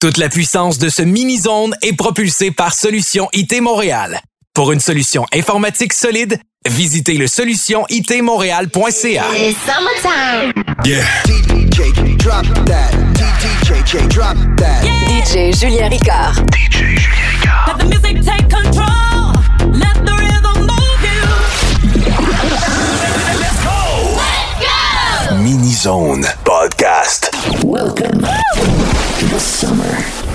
Toute la puissance de ce mini-zone est propulsée par Solution IT Montréal. Pour une solution informatique solide, visitez le solutionitmontréal.ca. It's summertime. Yeah. DJ, drop that. DJ, drop that. DJ Julien Ricard. Let the music take control. Let the rhythm move you. Mini Zone Podcast. Welcome to the summer.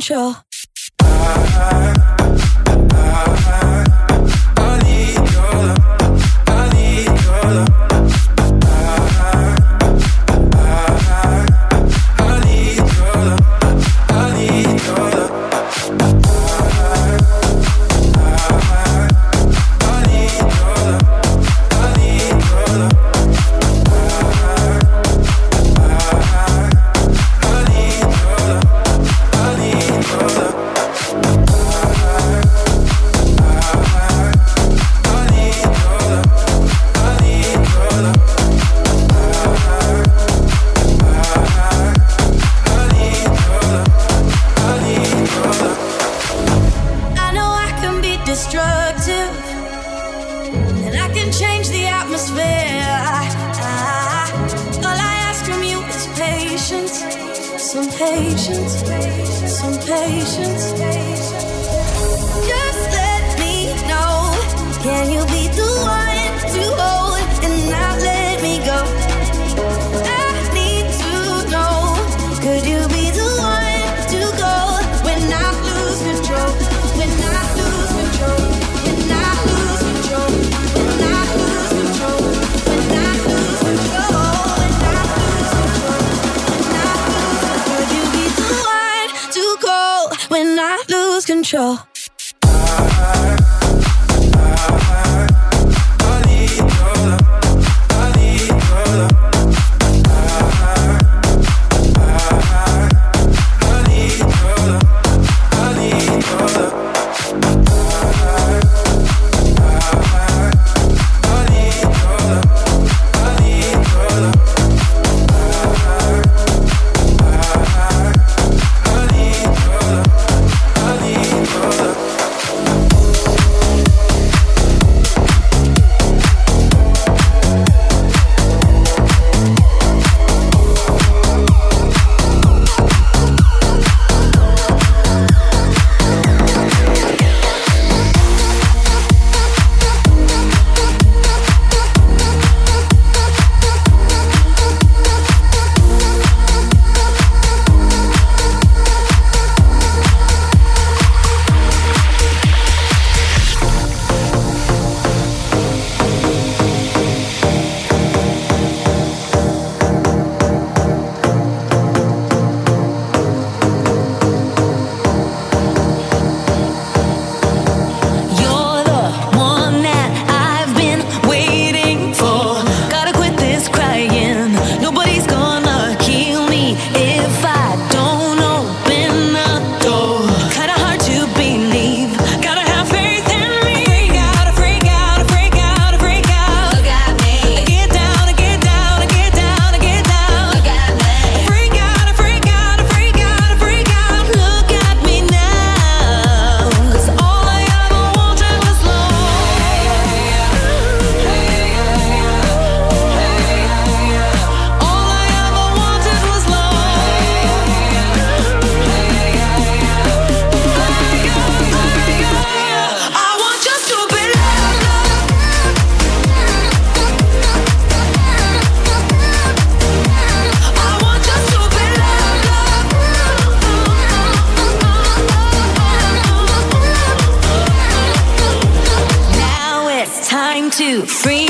Control. Free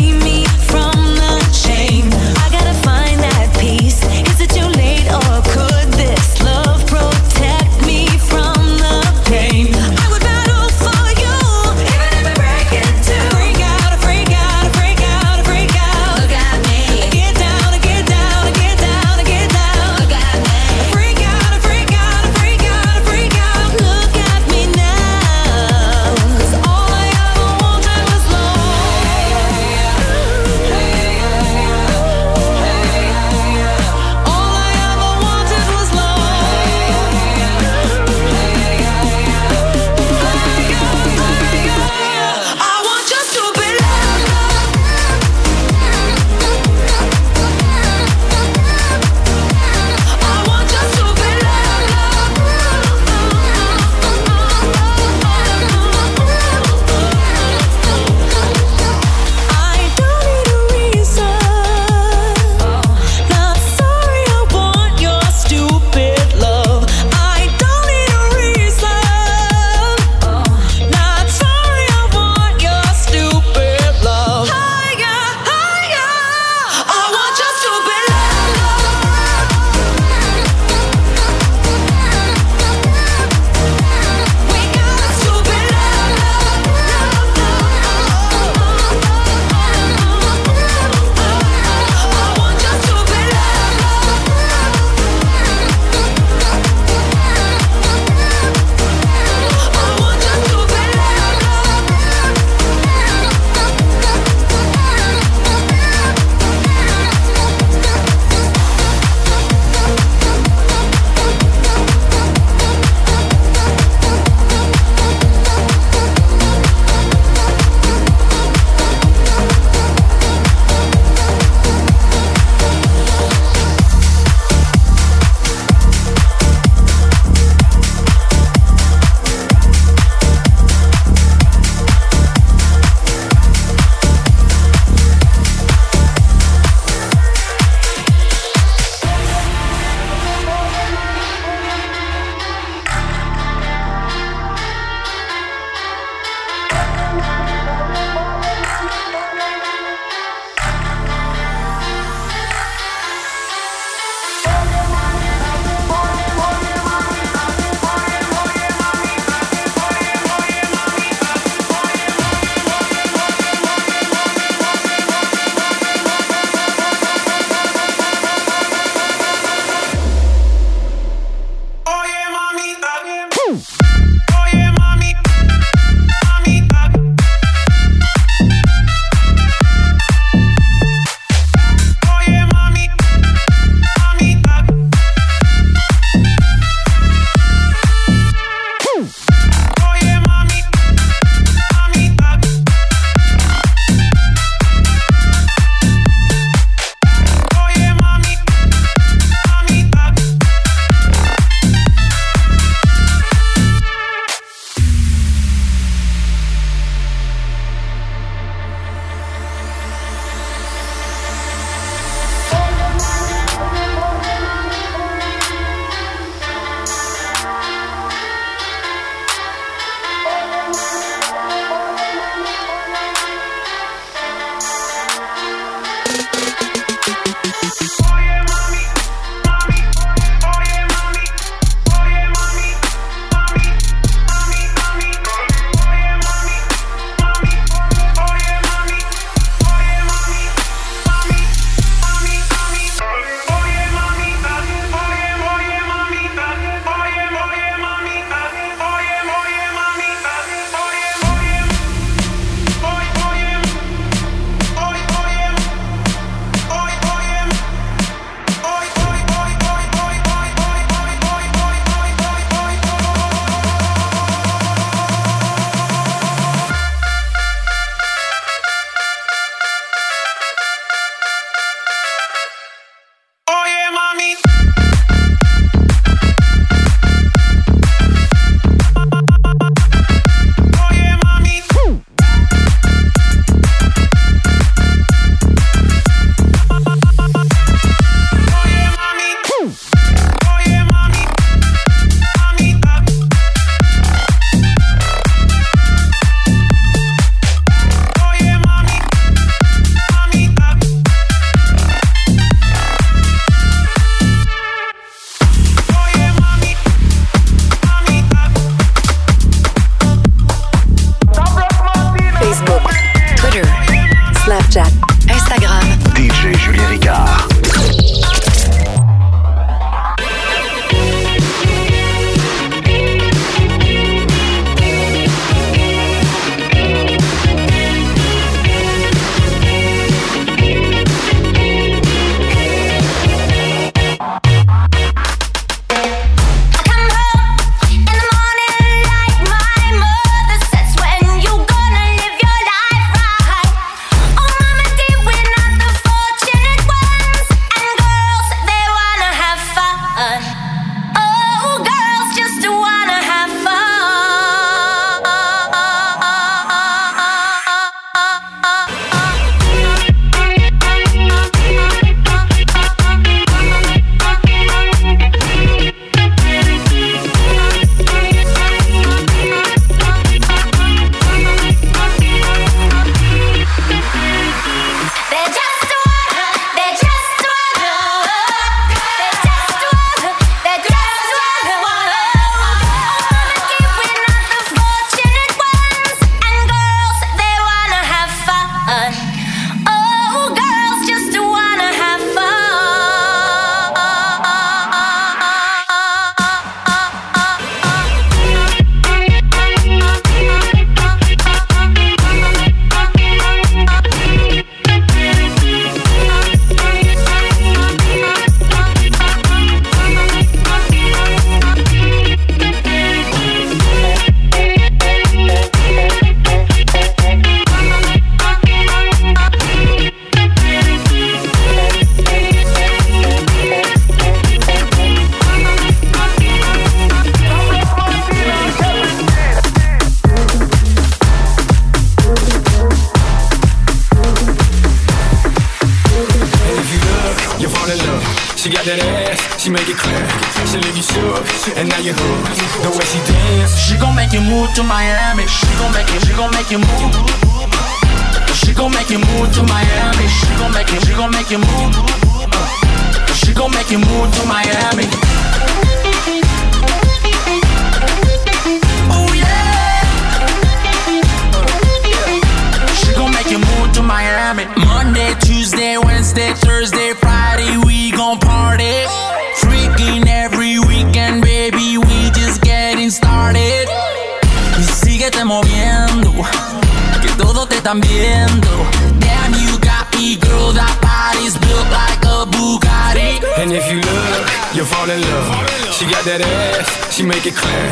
fall in love. She got that ass, she make it clear.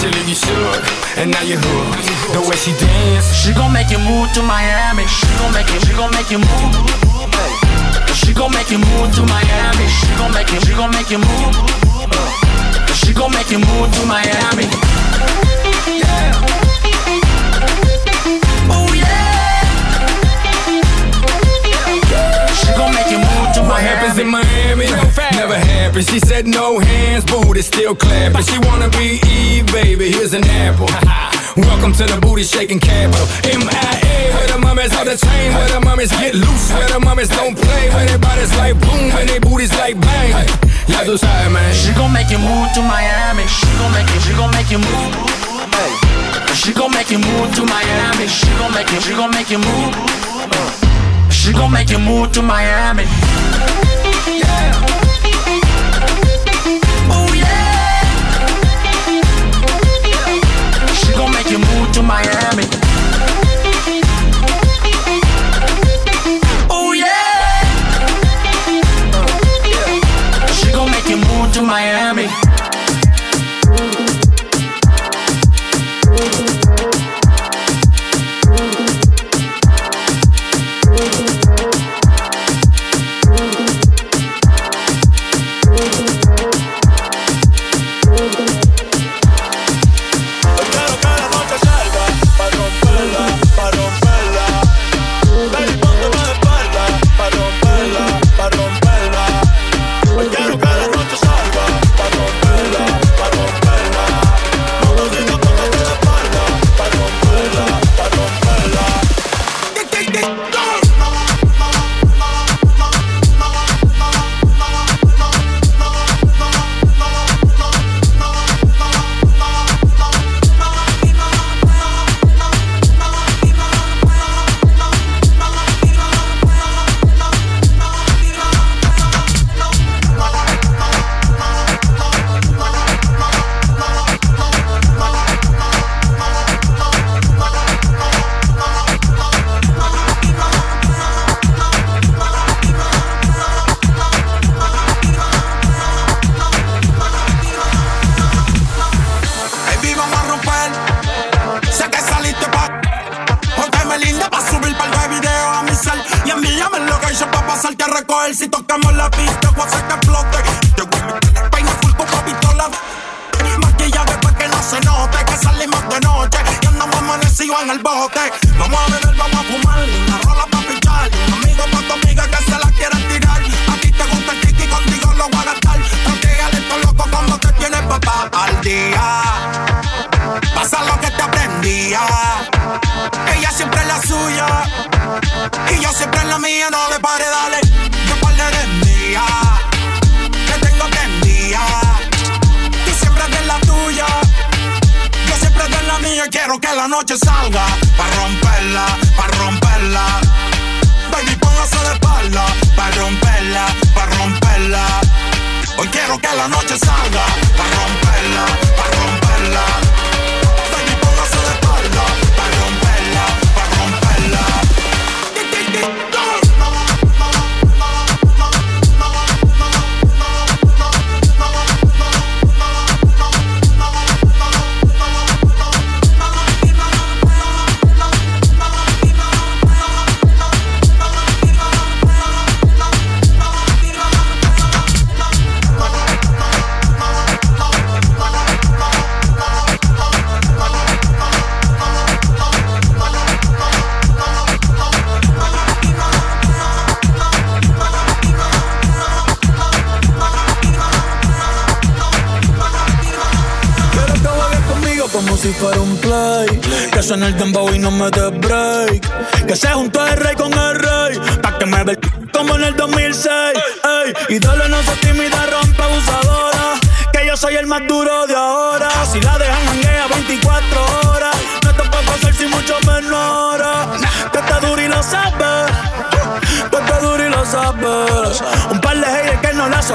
She leave you shook, and now you hooked. The way she dance, she gon' make you move to Miami. She gon' make you, she gon' make you move. She gon' make you move to Miami. She gon' make you, she gon' make you move. She gon' make you move to Miami. In Miami. Never happy. She said no hands, booty still clapping. She wanna be Eve, baby. Here's an apple. Welcome to the booty shaking capital. MIA, where the mummies on the chain, where the mummies get loose, where the mummies don't play, where their bodies like boom, when they booties like bang. Yeah, those high, man. She gon' make you move to Miami. She gon' make you, she gon' make you move. She gon' make you move to Miami. She gon' make you, she gon' make you move. She gon' make you move to Miami.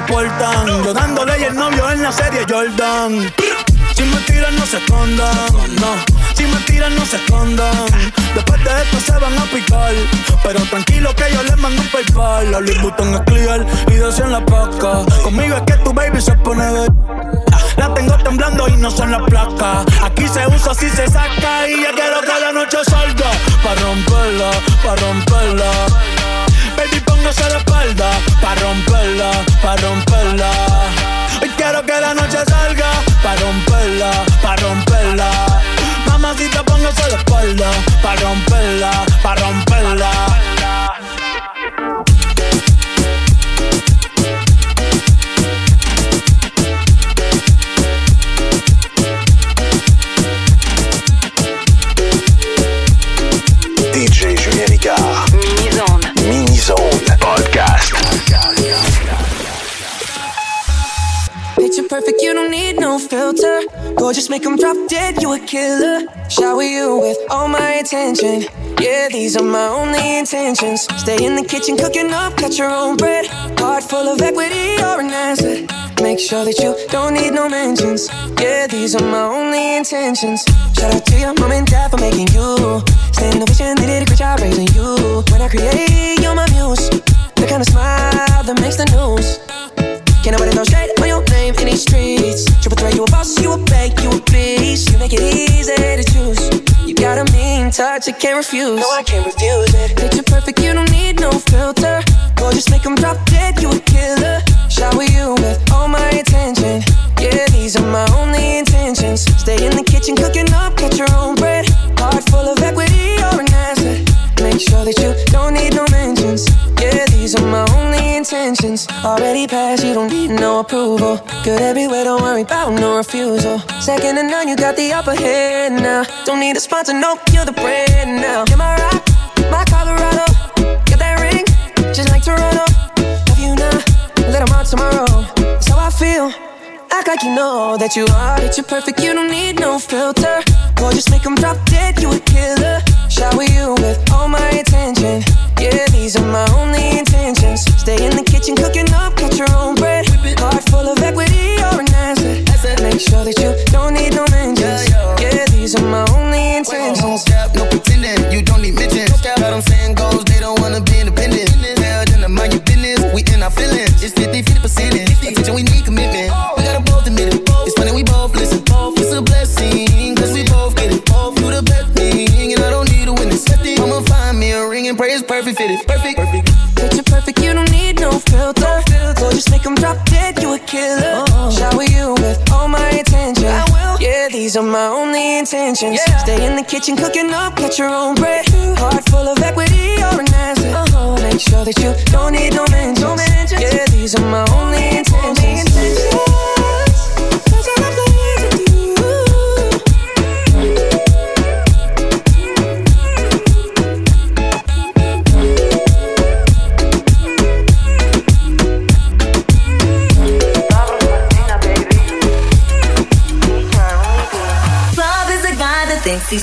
Yo dándole y el novio en la serie Jordan. Si me tiran no se escondan. Si me tiran no se escondan. Después de esto se van a picar. Pero tranquilo que yo les mando un paypal. La Louis Vuitton es clear y en la paca. Conmigo es que tu baby se pone de... La tengo temblando y no son las placas. Aquí se usa, así se saca. Y ya quiero que la noche salga. Pa' romperla, pa' romperla. Póngase la espalda. Pa' romperla, pa' romperla. Hoy quiero que la noche salga. Pa' romperla, pa' romperla. Mamacita, póngase la espalda. Pa' romperla, pa' romperla. Gorgeous, make 'em drop dead, you a killer. Shower you with all my attention. Yeah, these are my only intentions. Stay in the kitchen, cooking up, cut your own bread. Heart full of equity, you're an asset. Make sure that you don't need no mentions. Yeah, these are my only intentions. Shout out to your mom and dad for making you. The vision, they did a great job raising you. When I create, you're my muse. The kind of smile that makes the news. Can't nobody throw shade streets. Triple threat, you a boss, you a bank, you a beast. You make it easy to choose. You got a mean touch, I can't refuse. No, I can't refuse it. Picture perfect, you don't need no filter. Gorgeous, make 'em drop dead, you a killer. Shower you with all my attention. Yeah, these are my only intentions. Stay in the kitchen, cooking up, cut your own bread. Heart full of equity, you're an asset. Make sure that you don't need no mentions. Intentions. Already passed, you don't need no approval. Good everywhere, don't worry about no refusal. Second to none, you got the upper hand now. Don't need a sponsor, no, you're the brand now. You're my rock, my Colorado. Get that ring, just like Toronto. Love you now, let out tomorrow. That's how I feel. Act like you know that you are, that you're perfect, you don't need no filter. Gorgeous, make 'em drop dead, you a killer. Shower you with all my attention. Yeah, these are my only intentions. Stay in the kitchen, cooking up, cut your own bread. Heart full of equity, you're an asset. Make sure that you don't need no mentions. Yeah, these are my only intentions. No pretending, you don't need mentions. Got them saying goals, intentions. Stay in the kitchen, cooking up, cut your own bread.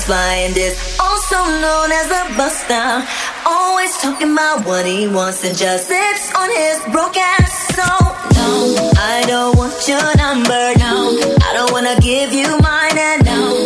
Flying this, also known as a buster. Always talking about what he wants and just sits on his broke ass. So no, I don't want your number. No, I don't wanna give you mine. And no,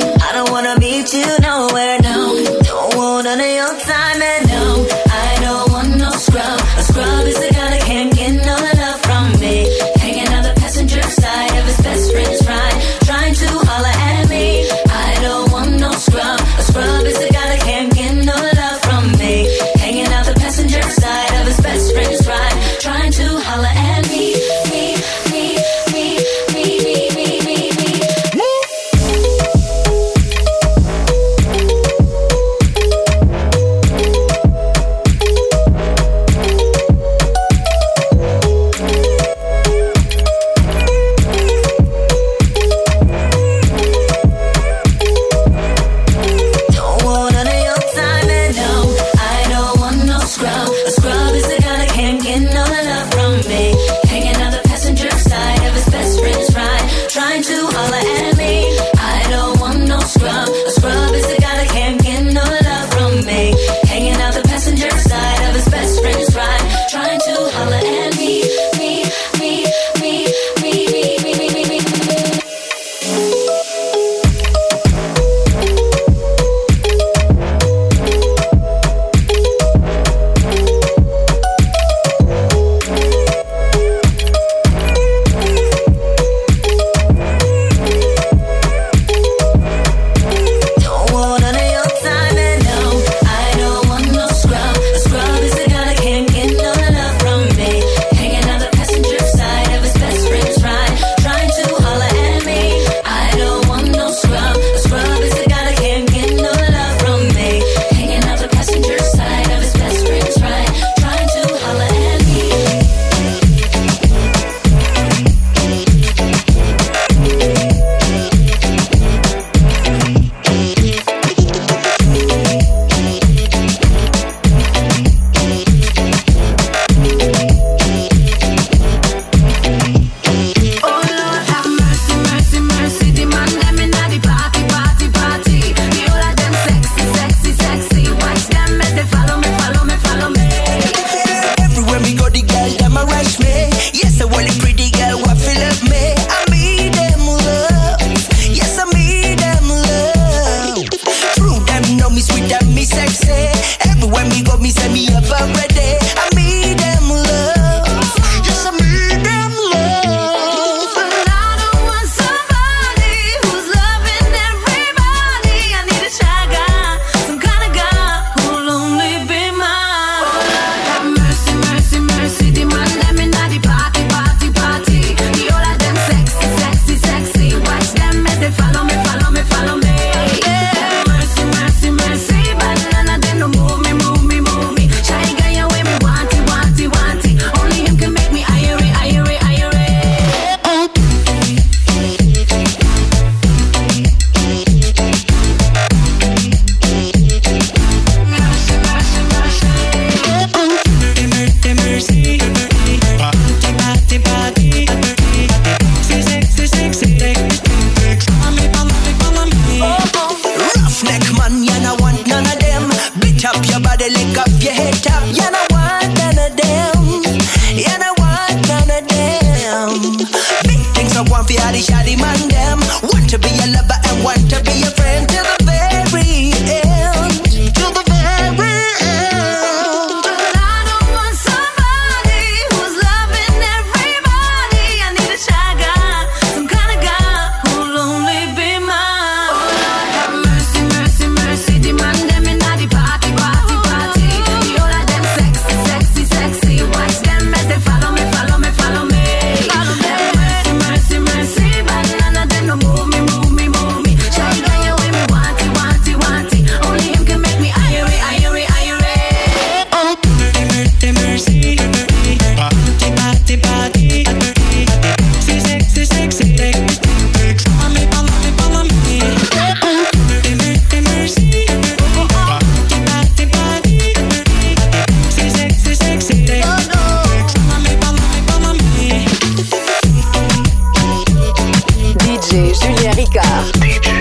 DJ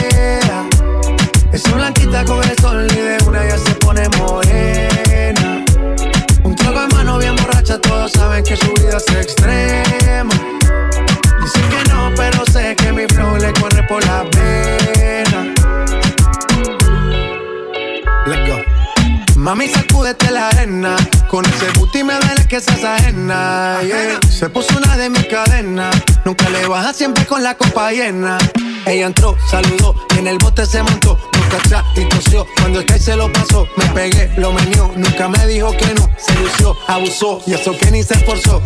Se puso una de mis cadenas. Nunca le baja siempre con la copa llena. Ella entró, saludó y en el bote se montó. Nunca atrás y tosió. Cuando el se lo pasó, me pegué, lo menió. Nunca me dijo que no. Se lució, abusó y eso que ni se esforzó.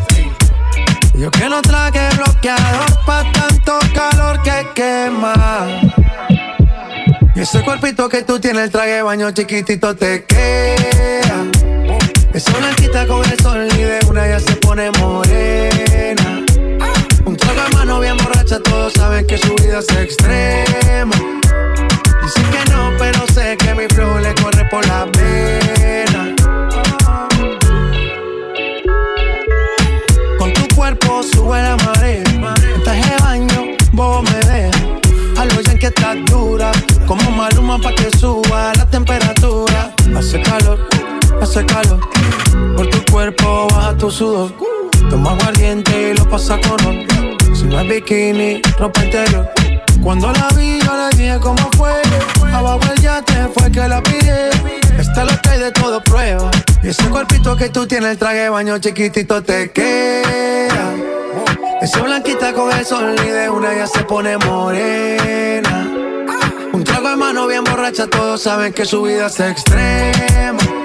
Yo que no traje bloqueador pa' tanto calor que quema. Y ese cuerpito que tú tienes, el traje baño chiquitito te queda. Esa blanquita con el sol y de una ya se pone morena. Borracha, todos saben que su vida es extrema. Dicen que no, pero sé que mi flow le corre por la pena. Con tu cuerpo sube la marea. En de baño, vos me dejas. Algo ya que estás dura. Como maluma pa' que suba la temperatura. Hace calor, hace calor. Por tu cuerpo baja tu sudor. Toma aguardiente y lo pasa con. Si no es bikini, ropa interior. Cuando la vi, yo le dije cómo fue. Abajo el yate fue que la pide. Esta que hay de todo prueba. Y ese cuerpito que tú tienes, el traje baño chiquitito te queda. Esa blanquita con el sol y de una ya se pone morena. Un trago de mano bien borracha, todos saben que su vida es extrema.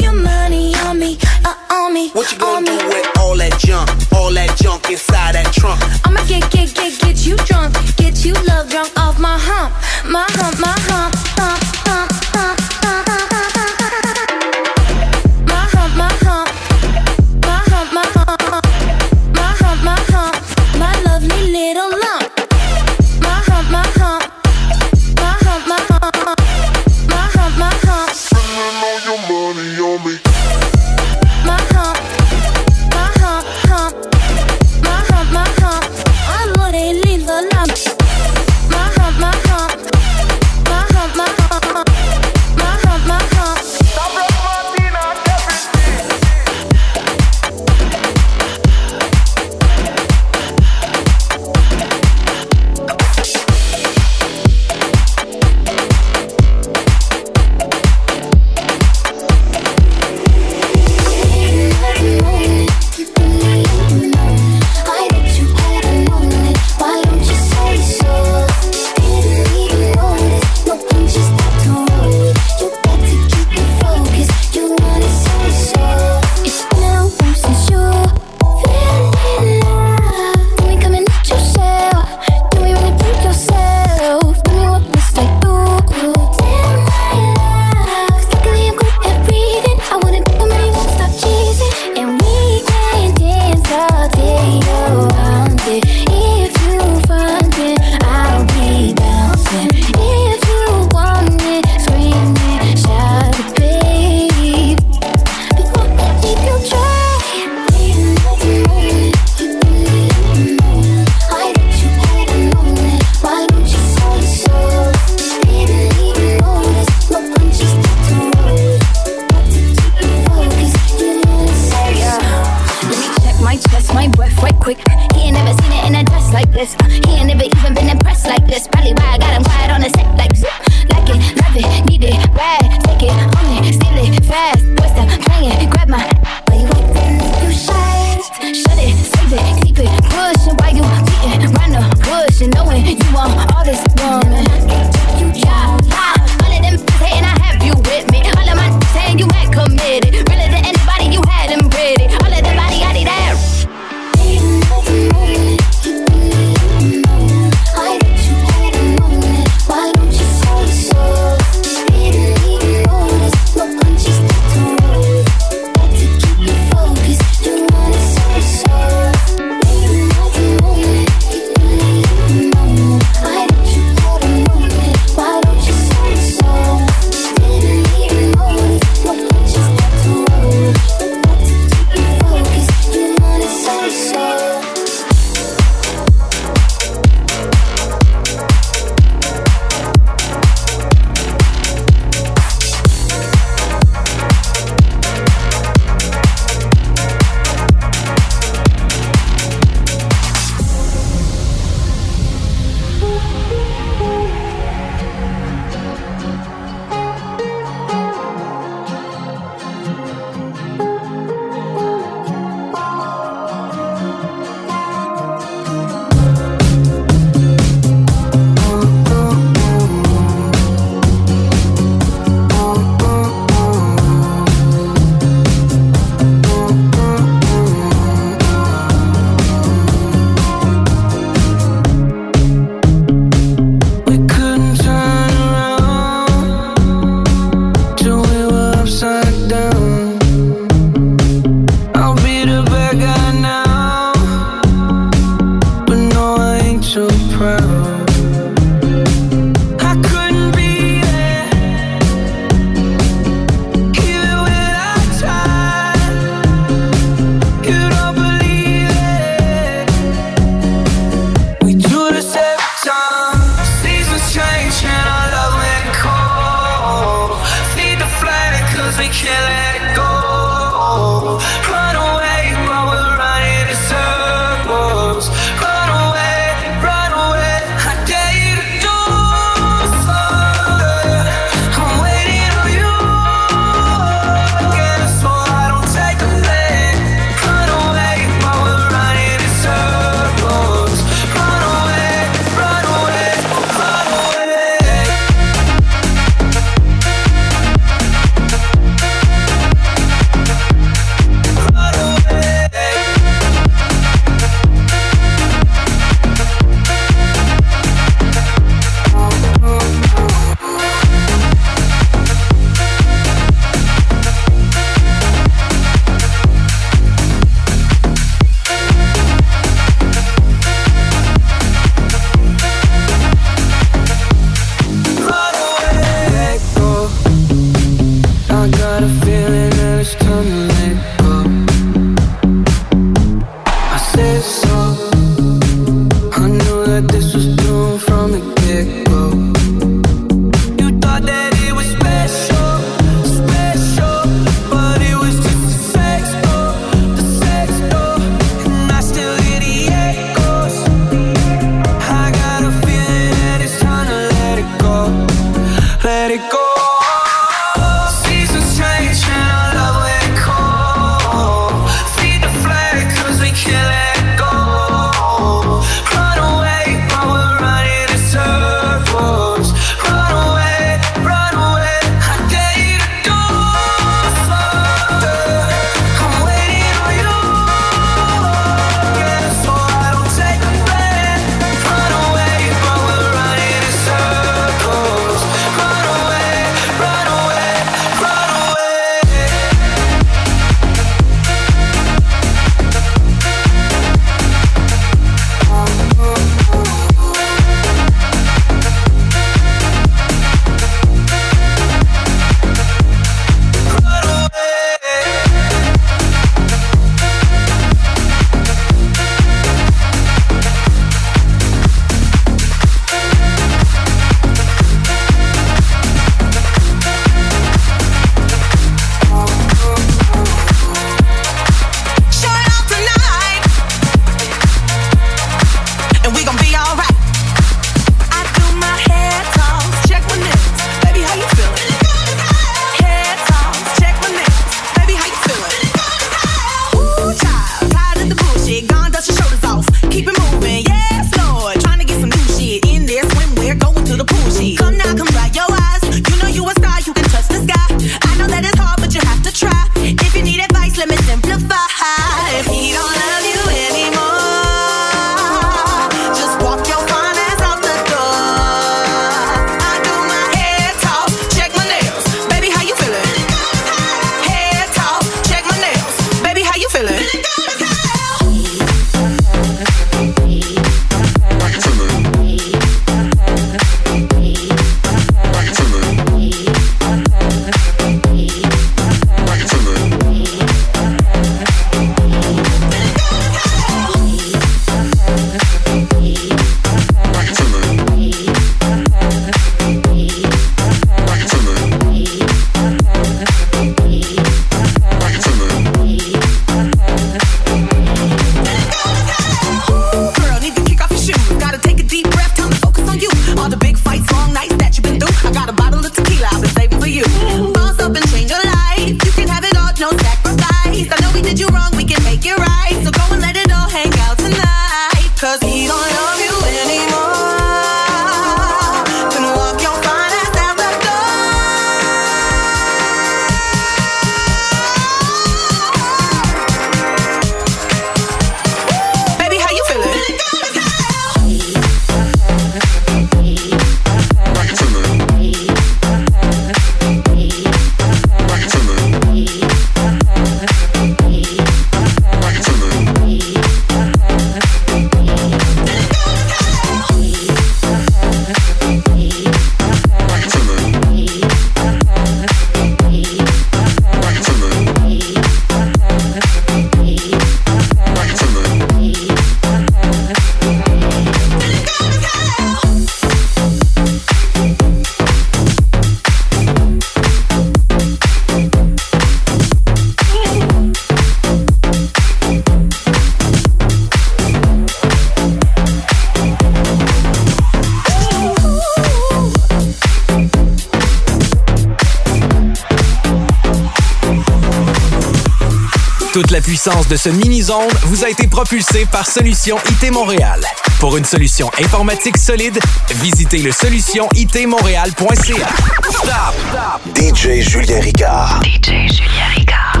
puissance de ce mini-zone vous a été propulsé par Solution IT Montréal. Pour une solution informatique solide, visitez le solutionitmontréal.ca. Stop! Stop! DJ Julien Ricard. DJ Julien Ricard.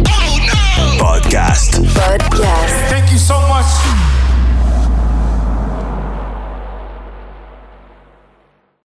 Podcast. Podcast.